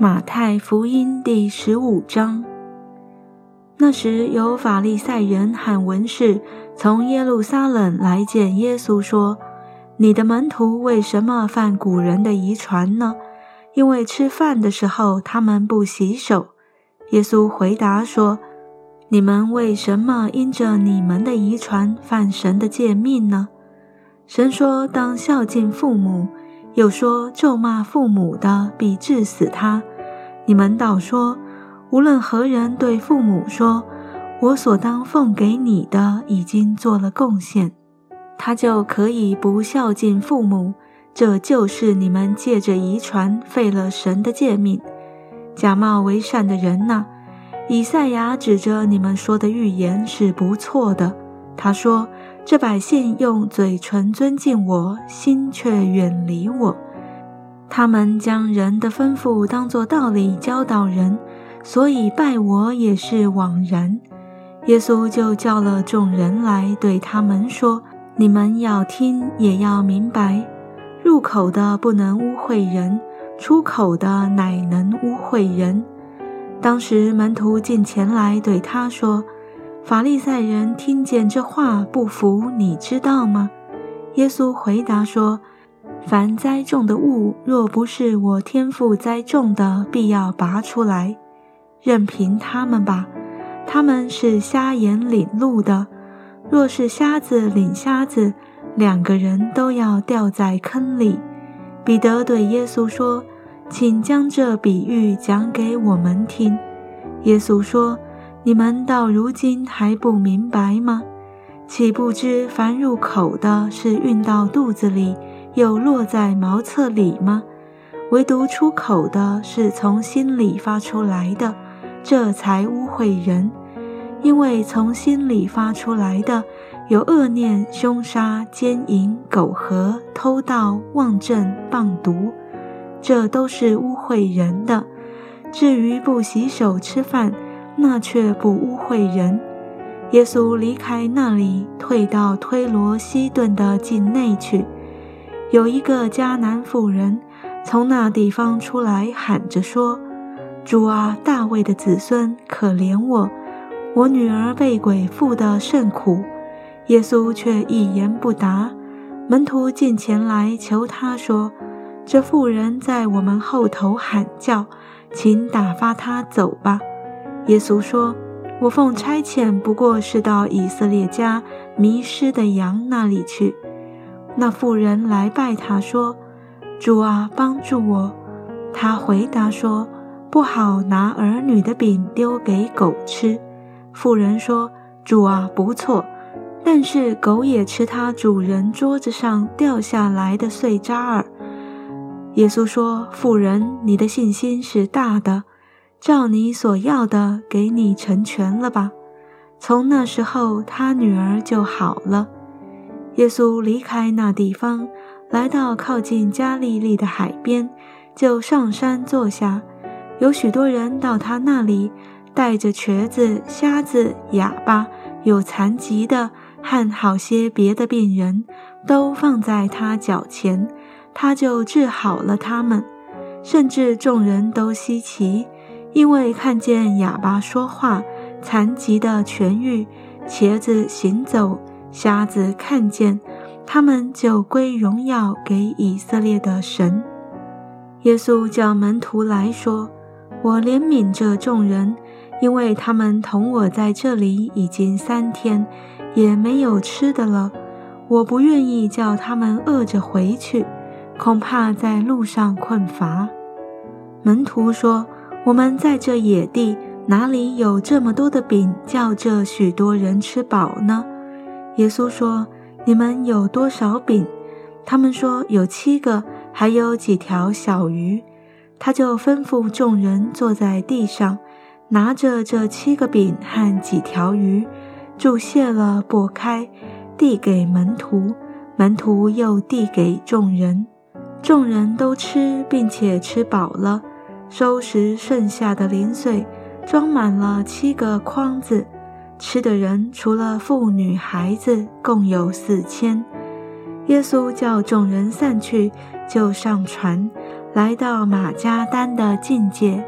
马太福音第十五章。那时有法利赛人喊文士从耶路撒冷来见耶稣，说：“你的门徒为什么犯古人的遗传呢？因为吃饭的时候他们不洗手。”耶稣回答说：“你们为什么因着你们的遗传犯神的诫命呢？神说当孝敬父母。”又说咒骂父母的必治死他。你们倒说，无论何人对父母说：“我所当奉给你的已经做了贡献”，他就可以不孝敬父母。这就是你们借着遗传废了神的诫命。假冒为善的人呐，以赛亚指着你们说的预言是不错的。他说。这百姓用嘴唇尊敬我，心却远离我。他们将人的吩咐当作道理教导人，所以拜我也是枉然。耶稣就叫了众人来，对他们说：“你们要听，也要明白。入口的不能污秽人，出口的乃能污秽人。”当时门徒进前来对他说。法利赛人听见这话不服，你知道吗？耶稣回答说：“凡栽种的物，若不是我天父栽种的，必要拔出来。任凭他们吧。他们是瞎眼领路的。若是瞎子领瞎子，两个人都要掉在坑里。”彼得对耶稣说：“请将这比喻讲给我们听。”耶稣说。你们到如今还不明白吗？岂不知凡入口的是运到肚子里，又落在茅厕里吗？唯独出口的是从心里发出来的，这才污秽人。因为从心里发出来的，有恶念、凶杀、奸淫、苟合、偷盗、妄证、谤毒，这都是污秽人的。至于不洗手吃饭，那却不污秽人。耶稣离开那里，退到推罗西顿的境内去。有一个迦南妇人从那地方出来，喊着说：“主啊，大卫的子孙，可怜我，我女儿被鬼附得甚苦。”耶稣却一言不答。门徒进前来求他说：“这妇人在我们后头喊叫，请打发她走吧。”耶稣说：“我奉差遣，不过是到以色列家迷失的羊那里去。”那妇人来拜他说：“主啊，帮助我。”他回答说：“不好拿儿女的饼丢给狗吃。”妇人说：“主啊，不错，但是狗也吃它主人桌子上掉下来的碎渣儿。”耶稣说：“妇人，你的信心是大的。”照你所要的，给你成全了吧。从那时候，他女儿就好了。耶稣离开那地方，来到靠近加利利的海边，就上山坐下。有许多人到他那里，带着瘸子、瞎子、哑巴、有残疾的和好些别的病人，都放在他脚前，他就治好了他们。甚至众人都稀奇。因为看见哑巴说话，残疾的痊愈，瘸子行走，瞎子看见，他们就归荣耀给以色列的神。耶稣叫门徒来说：“我怜悯这众人，因为他们同我在这里已经三天，也没有吃的了。我不愿意叫他们饿着回去，恐怕在路上困乏。”门徒说。我们在这野地，哪里有这么多的饼，叫这许多人吃饱呢？耶稣说：“你们有多少饼？”他们说：“有七个，还有几条小鱼。”他就吩咐众人坐在地上，拿着这七个饼和几条鱼，注谢了，拨开，递给门徒，门徒又递给众人，众人都吃，并且吃饱了。收拾剩下的零碎，装满了七个筐子。吃的人除了妇女孩子，共有四千。耶稣叫众人散去，就上船，来到马加丹的境界。